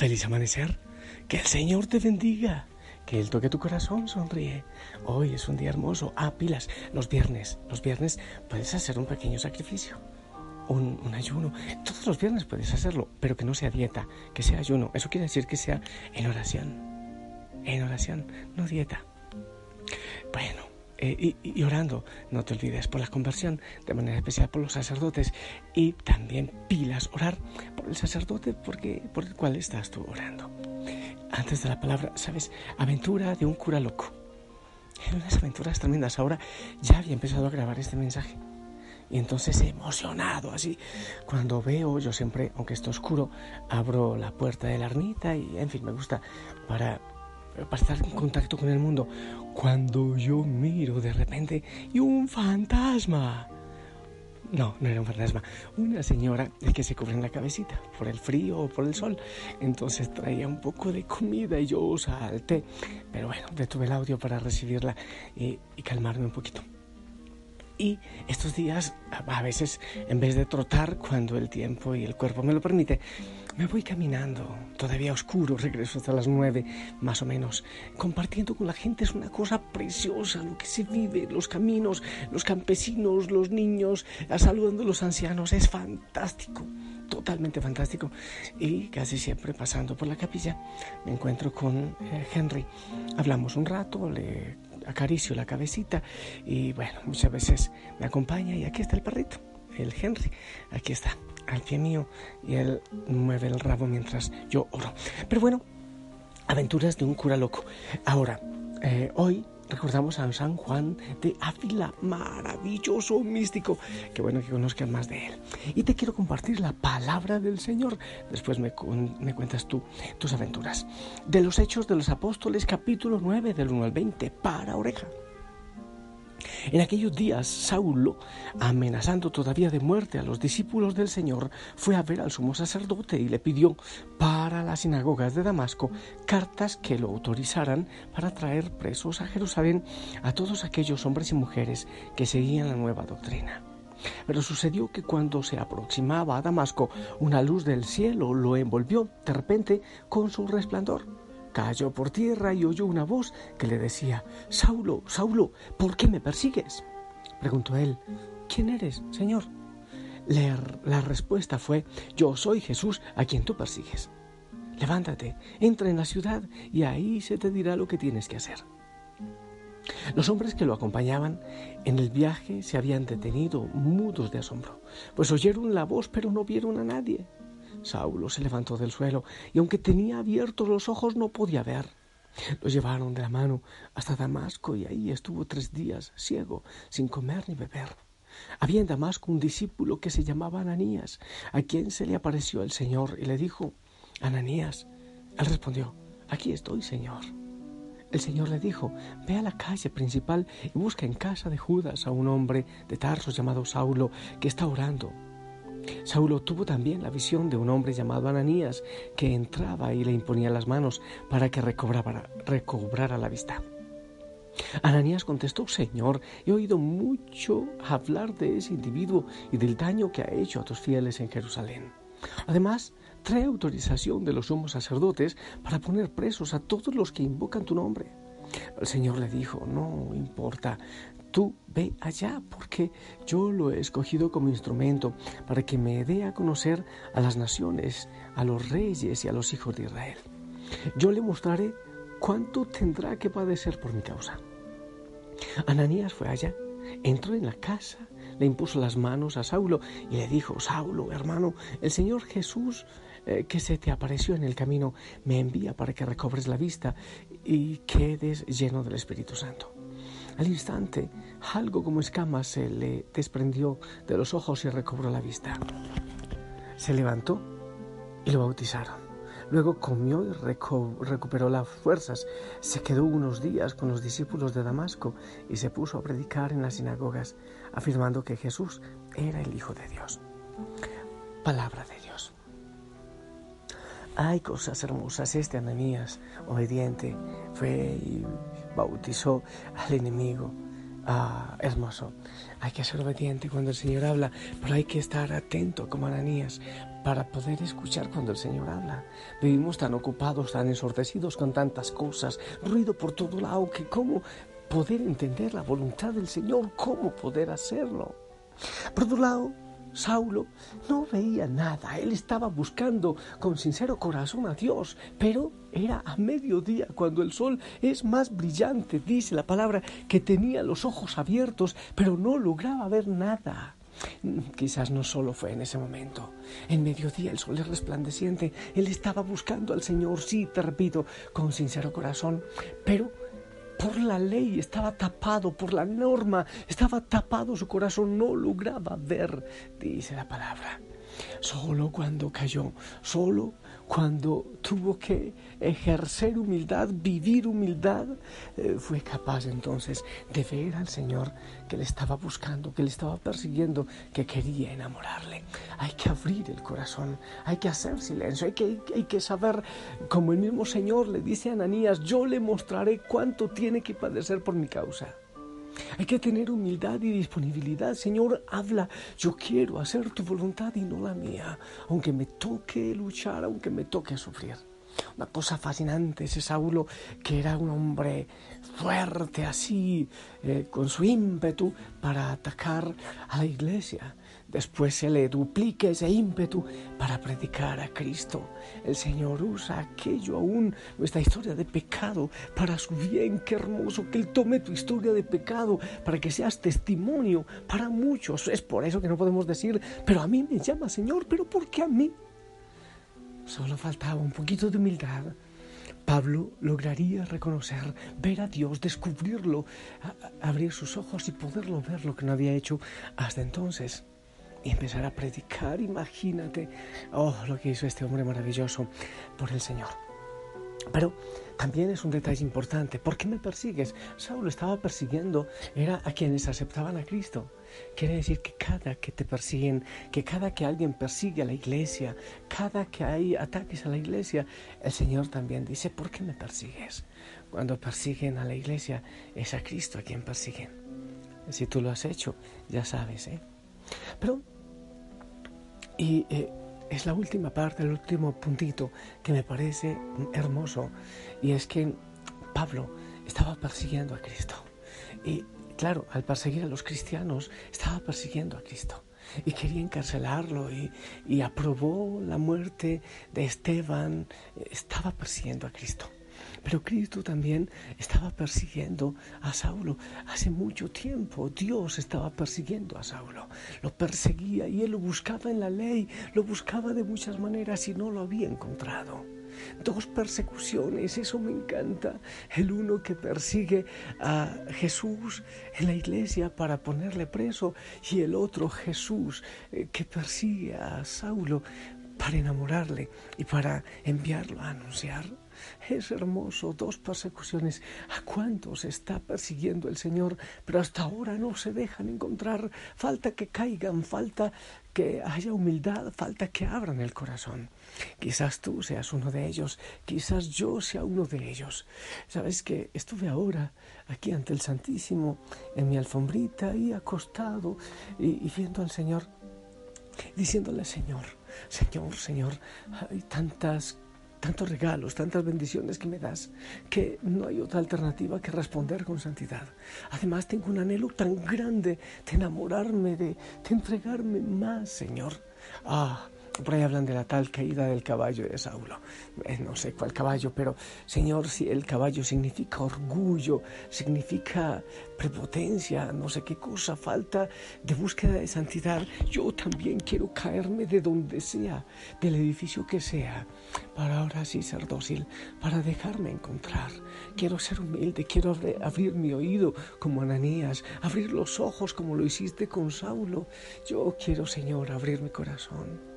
Feliz amanecer. Que el Señor te bendiga. Que Él toque tu corazón, sonríe. Hoy es un día hermoso. Ah, pilas, los viernes. Los viernes puedes hacer un pequeño sacrificio. Un, ayuno. Todos los viernes puedes hacerlo, pero que no sea dieta, que sea ayuno. Eso quiere decir que sea en oración. En oración, no dieta. Bueno, eh, y, orando, no te olvides por la conversión, de manera especial por los sacerdotes y también pilas, orar por el sacerdote porque, por el cual estás tú orando. Antes de la palabra, ¿sabes? Aventura de un cura loco. Unas aventuras tremendas. Ahora ya había empezado a grabar este mensaje. Y entonces emocionado así, cuando veo, yo siempre, aunque esté oscuro, abro la puerta de la ermita y, en fin, me gusta para para estar en contacto con el mundo. Cuando yo miro de repente y un fantasma. No, no era un fantasma, una señora que se cubre en la cabecita por el frío o por el sol. Entonces traía un poco de comida y yo salté. Pero bueno, detuve el audio para recibirla y, y calmarme un poquito. Y estos días, a veces, en vez de trotar cuando el tiempo y el cuerpo me lo permite, me voy caminando, todavía oscuro, regreso hasta las nueve, más o menos. Compartiendo con la gente es una cosa preciosa lo que se vive, los caminos, los campesinos, los niños, saludando a los ancianos, es fantástico, totalmente fantástico. Y casi siempre pasando por la capilla me encuentro con eh, Henry. Hablamos un rato, le acaricio la cabecita y bueno, muchas veces me acompaña y aquí está el perrito, el Henry, aquí está, al pie mío y él mueve el rabo mientras yo oro. Pero bueno, aventuras de un cura loco. Ahora, eh, hoy recordamos a San Juan de Ávila, maravilloso místico. Qué bueno que conozcas más de él. Y te quiero compartir la palabra del Señor. Después me, me cuentas tú tus aventuras. De los Hechos de los Apóstoles, capítulo 9, del 1 al 20, para oreja. En aquellos días, Saulo, amenazando todavía de muerte a los discípulos del Señor, fue a ver al sumo sacerdote y le pidió para las sinagogas de Damasco cartas que lo autorizaran para traer presos a Jerusalén a todos aquellos hombres y mujeres que seguían la nueva doctrina. Pero sucedió que cuando se aproximaba a Damasco, una luz del cielo lo envolvió de repente con su resplandor Cayó por tierra y oyó una voz que le decía, Saulo, Saulo, ¿por qué me persigues? Preguntó él, ¿quién eres, Señor? La respuesta fue, yo soy Jesús a quien tú persigues. Levántate, entra en la ciudad y ahí se te dirá lo que tienes que hacer. Los hombres que lo acompañaban en el viaje se habían detenido mudos de asombro, pues oyeron la voz pero no vieron a nadie. Saulo se levantó del suelo y aunque tenía abiertos los ojos no podía ver. Lo llevaron de la mano hasta Damasco y ahí estuvo tres días ciego, sin comer ni beber. Había en Damasco un discípulo que se llamaba Ananías, a quien se le apareció el Señor y le dijo, Ananías. Él respondió, aquí estoy, Señor. El Señor le dijo, ve a la calle principal y busca en casa de Judas a un hombre de Tarso llamado Saulo que está orando. Saulo tuvo también la visión de un hombre llamado Ananías que entraba y le imponía las manos para que recobrara, la vista. Ananías contestó, Señor, he oído mucho hablar de ese individuo y del daño que ha hecho a tus fieles en Jerusalén. Además, trae autorización de los sumos sacerdotes para poner presos a todos los que invocan tu nombre. El Señor le dijo, no importa, tú ve allá, porque yo lo he escogido como instrumento para que me dé a conocer a las naciones, a los reyes y a los hijos de Israel. Yo le mostraré cuánto tendrá que padecer por mi causa. Ananías fue allá, entró en la casa, le impuso las manos a Saulo y le dijo, Saulo, hermano, el Señor Jesús eh, que se te apareció en el camino me envía para que recobres la vista y quedes lleno del Espíritu Santo. Al instante, algo como escamas se le desprendió de los ojos y recobró la vista. Se levantó y lo bautizaron. Luego comió y recuperó las fuerzas. Se quedó unos días con los discípulos de Damasco y se puso a predicar en las sinagogas, afirmando que Jesús era el Hijo de Dios. Palabra de Dios. Hay cosas hermosas. Este Ananías, obediente, fue y bautizó al enemigo, Ah, hermoso. Hay que ser obediente cuando el Señor habla, pero hay que estar atento como Ananías para poder escuchar cuando el Señor habla. Vivimos tan ocupados, tan ensordecidos con tantas cosas, ruido por todo lado, que cómo poder entender la voluntad del Señor, cómo poder hacerlo. Por otro lado, Saulo no veía nada, él estaba buscando con sincero corazón a Dios, pero era a mediodía cuando el sol es más brillante, dice la palabra, que tenía los ojos abiertos, pero no lograba ver nada. Quizás no solo fue en ese momento. En mediodía el sol es resplandeciente. Él estaba buscando al Señor, sí, te repito, con sincero corazón, pero por la ley, estaba tapado por la norma, estaba tapado su corazón, no lograba ver, dice la palabra. Solo cuando cayó, solo cuando tuvo que ejercer humildad, vivir humildad, eh, fue capaz entonces de ver al Señor que le estaba buscando, que le estaba persiguiendo, que quería enamorarle. Hay que abrir el corazón, hay que hacer silencio, hay que, hay que saber, como el mismo Señor le dice a Ananías, yo le mostraré cuánto tiene que padecer por mi causa. Hay que tener humildad y disponibilidad. Señor, habla. Yo quiero hacer tu voluntad y no la mía, aunque me toque luchar, aunque me toque sufrir. Una cosa fascinante ese Saulo, que era un hombre fuerte así, eh, con su ímpetu para atacar a la iglesia. Después se le duplica ese ímpetu para predicar a Cristo. El Señor usa aquello aún, nuestra historia de pecado, para su bien. Qué hermoso que Él tome tu historia de pecado para que seas testimonio para muchos. Es por eso que no podemos decir, pero a mí me llama Señor, pero ¿por qué a mí? Solo faltaba un poquito de humildad. Pablo lograría reconocer, ver a Dios, descubrirlo, abrir sus ojos y poderlo ver lo que no había hecho hasta entonces y empezar a predicar. Imagínate, oh, lo que hizo este hombre maravilloso por el Señor. Pero también es un detalle importante. ¿Por qué me persigues? Saulo estaba persiguiendo, era a quienes aceptaban a Cristo. Quiere decir que cada que te persiguen, que cada que alguien persigue a la iglesia, cada que hay ataques a la iglesia, el Señor también dice, ¿por qué me persigues? Cuando persiguen a la iglesia, es a Cristo a quien persiguen. Si tú lo has hecho, ya sabes, ¿eh? Pero, y eh, es la última parte, el último puntito que me parece hermoso, y es que Pablo estaba persiguiendo a Cristo. Y claro, al perseguir a los cristianos, estaba persiguiendo a Cristo y quería encarcelarlo y, y, aprobó la muerte de Esteban, estaba persiguiendo a Cristo. Pero Cristo también estaba persiguiendo a Saulo. Hace mucho tiempo Dios estaba persiguiendo a Saulo. Lo perseguía y él lo buscaba en la ley, lo buscaba de muchas maneras y no lo había encontrado. Dos persecuciones, eso me encanta. El uno que persigue a Jesús en la iglesia para ponerle preso y el otro Jesús eh, que persigue a Saulo para enamorarle y para enviarlo a anunciar. Es hermoso, dos persecuciones. ¿A cuántos está persiguiendo el Señor? Pero hasta ahora no se dejan encontrar. Falta que caigan, falta que haya humildad, falta que abran el corazón. Quizás tú seas uno de ellos, quizás yo sea uno de ellos. Sabes que estuve ahora aquí ante el Santísimo, en mi alfombrita, y acostado, y, y viendo al Señor, diciéndole, Señor, Señor, Señor, hay tantas tantos regalos, tantas bendiciones que me das, que no hay otra alternativa que responder con santidad. Además tengo un anhelo tan grande de enamorarme, de, de entregarme más, Señor. Ah, por ahí hablan de la tal caída del caballo de Saulo. Eh, no sé cuál caballo, pero Señor, si el caballo significa orgullo, significa prepotencia, no sé qué cosa, falta de búsqueda de santidad, yo también quiero caerme de donde sea, del edificio que sea, para ahora sí ser dócil, para dejarme encontrar. Quiero ser humilde, quiero abrir mi oído como Ananías, abrir los ojos como lo hiciste con Saulo. Yo quiero, Señor, abrir mi corazón.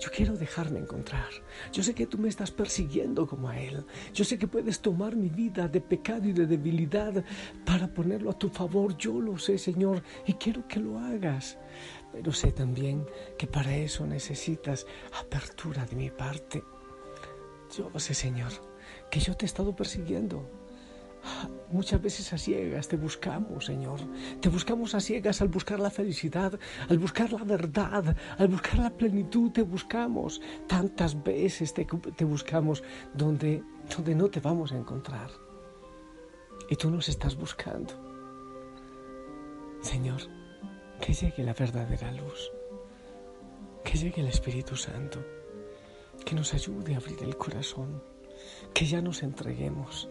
Yo quiero dejarme encontrar. Yo sé que tú me estás persiguiendo como a Él. Yo sé que puedes tomar mi vida de pecado y de debilidad para ponerlo a tu favor. Yo lo sé, Señor, y quiero que lo hagas. Pero sé también que para eso necesitas apertura de mi parte. Yo sé, Señor, que yo te he estado persiguiendo. Muchas veces a ciegas te buscamos, Señor. Te buscamos a ciegas al buscar la felicidad, al buscar la verdad, al buscar la plenitud. Te buscamos. Tantas veces te, buscamos donde, donde no te vamos a encontrar. Y tú nos estás buscando. Señor, que llegue la verdadera luz. Que llegue el Espíritu Santo. Que nos ayude a abrir el corazón. Que ya nos entreguemos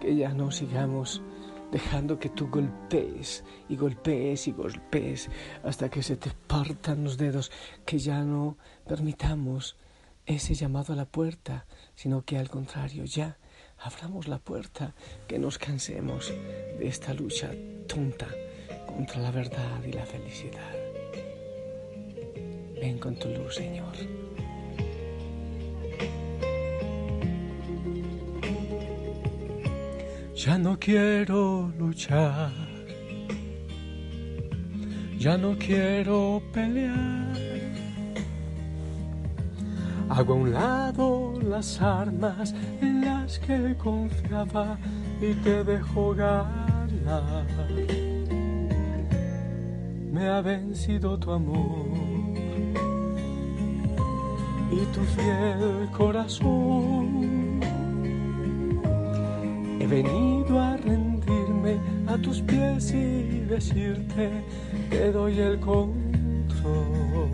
que ya no sigamos dejando que tú golpees y golpees y golpees hasta que se te partan los dedos, que ya no permitamos ese llamado a la puerta, sino que al contrario ya abramos la puerta, que nos cansemos de esta lucha tonta contra la verdad y la felicidad. Ven con tu luz, Señor. Ya no quiero luchar, ya no quiero pelear. Hago a un lado las armas en las que confiaba y te dejo ganar. Me ha vencido tu amor y tu fiel corazón He venido a rendirme a tus pies y decirte que doy el control.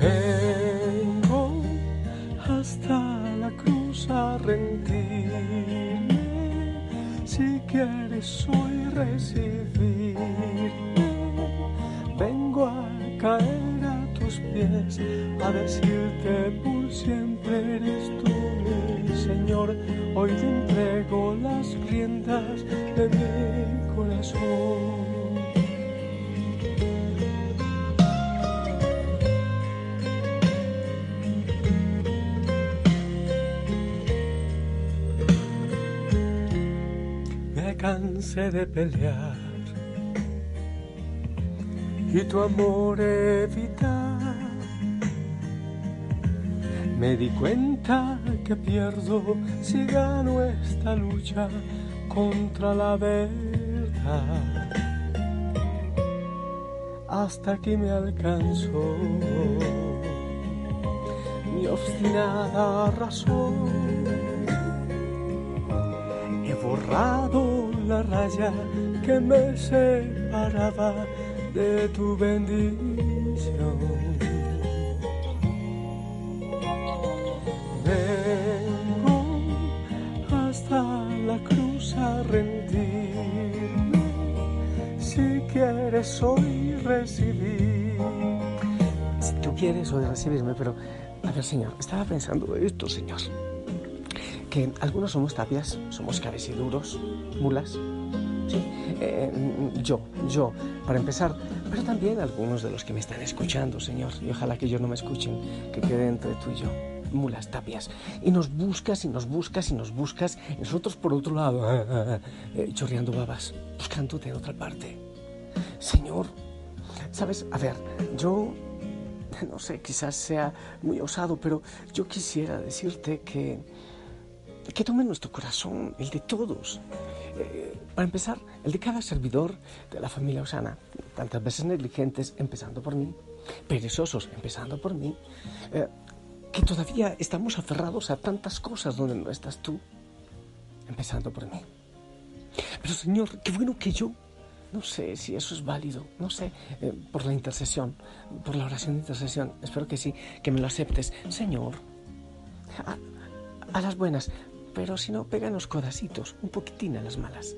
Vengo hasta la cruz a rendirme. Si quieres hoy recibirme, a decirte por siempre eres tú Señor, hoy te entrego las riendas de mi corazón. Me cansé de pelear y tu amor evitar me di cuenta que pierdo si gano esta lucha contra la verdad. Hasta que me alcanzó mi obstinada razón. He borrado la raya que me separaba de tu bendición Si quieres hoy recibir. Si tú quieres hoy recibirme, pero a ver, Señor, estaba pensando esto, Señor. Que algunos somos tapias, somos cabeciduros, mulas. Sí, eh, yo, yo, para empezar, pero también algunos de los que me están escuchando, Señor, y ojalá que ellos no me escuchen, que quede entre tú y yo mulas tapias. Y nos buscas y nos buscas y nos buscas. Y nosotros por otro lado, eh, chorreando babas, buscándote en otra parte. Señor, sabes, a ver, yo no sé, quizás sea muy osado, pero yo quisiera decirte que, que tome nuestro corazón, el de todos. Eh, para empezar, el de cada servidor de la familia Osana, tantas veces negligentes, empezando por mí, perezosos, empezando por mí, eh, que todavía estamos aferrados a tantas cosas donde no estás tú, empezando por mí. Pero Señor, qué bueno que yo, no sé si eso es válido, no sé, eh, por la intercesión, por la oración de intercesión, espero que sí, que me lo aceptes. Señor, a, las buenas, pero si no, péganos codacitos, un poquitín a las malas,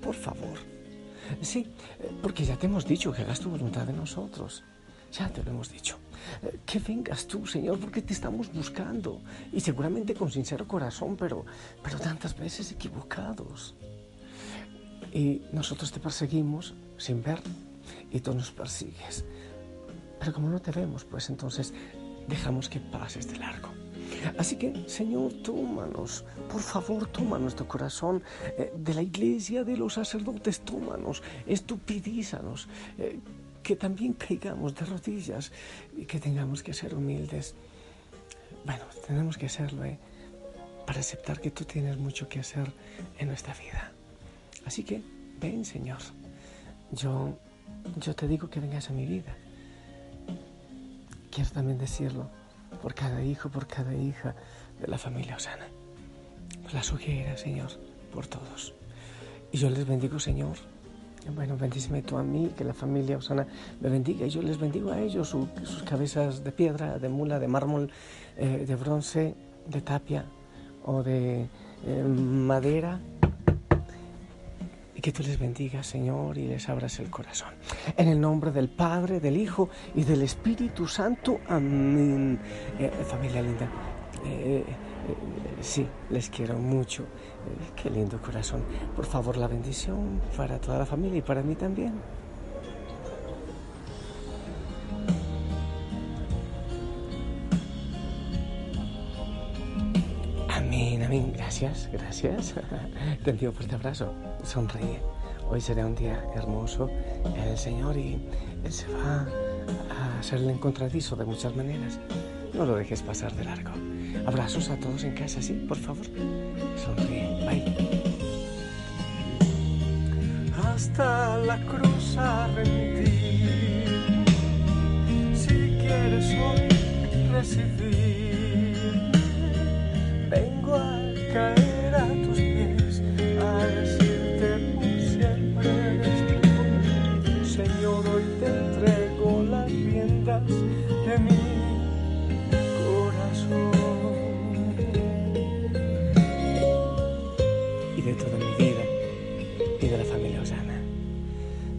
por favor. Sí, eh, porque ya te hemos dicho que hagas tu voluntad de nosotros. Ya te lo hemos dicho. Eh, que vengas tú, Señor, porque te estamos buscando. Y seguramente con sincero corazón, pero, pero tantas veces equivocados. Y nosotros te perseguimos sin ver y tú nos persigues. Pero como no te vemos, pues entonces dejamos que pases de largo. Así que, Señor, tómanos, por favor, toma nuestro corazón eh, de la iglesia, de los sacerdotes, tómanos, estupidízanos. Eh, que también caigamos de rodillas y que tengamos que ser humildes. Bueno, tenemos que serlo, ¿eh? para aceptar que tú tienes mucho que hacer en nuestra vida. Así que, ven Señor, yo, yo te digo que vengas a mi vida. Quiero también decirlo por cada hijo, por cada hija de la familia Osana. La sugiera, Señor, por todos. Y yo les bendigo, Señor. Bueno, bendíceme tú a mí, que la familia Osana me bendiga. Y yo les bendigo a ellos, sus cabezas de piedra, de mula, de mármol, eh, de bronce, de tapia o de eh, madera. Y que tú les bendigas, Señor, y les abras el corazón. En el nombre del Padre, del Hijo y del Espíritu Santo. Amén. Eh, familia linda. Sí, les quiero mucho. qué lindo corazón. Por favor, la bendición para toda la familia y para mí también. Gracias, gracias. Te envío un fuerte abrazo. Sonríe. Hoy será un día hermoso el Señor y Él se va a hacerle encontradizo de muchas maneras. No lo dejes pasar de largo. Abrazos a todos en casa, ¿sí? Por favor. Sonríe. Bye. Hasta la cruz a Si quieres hoy recibir, vengo a caer a tus pies a decirte por siempre Señor, hoy te entrego las riendas de mi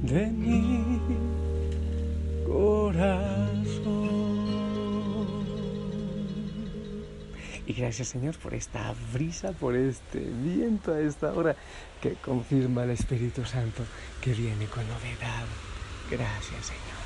De mi corazón. Y gracias Señor por esta brisa, por este viento a esta hora que confirma el Espíritu Santo que viene con novedad. Gracias Señor.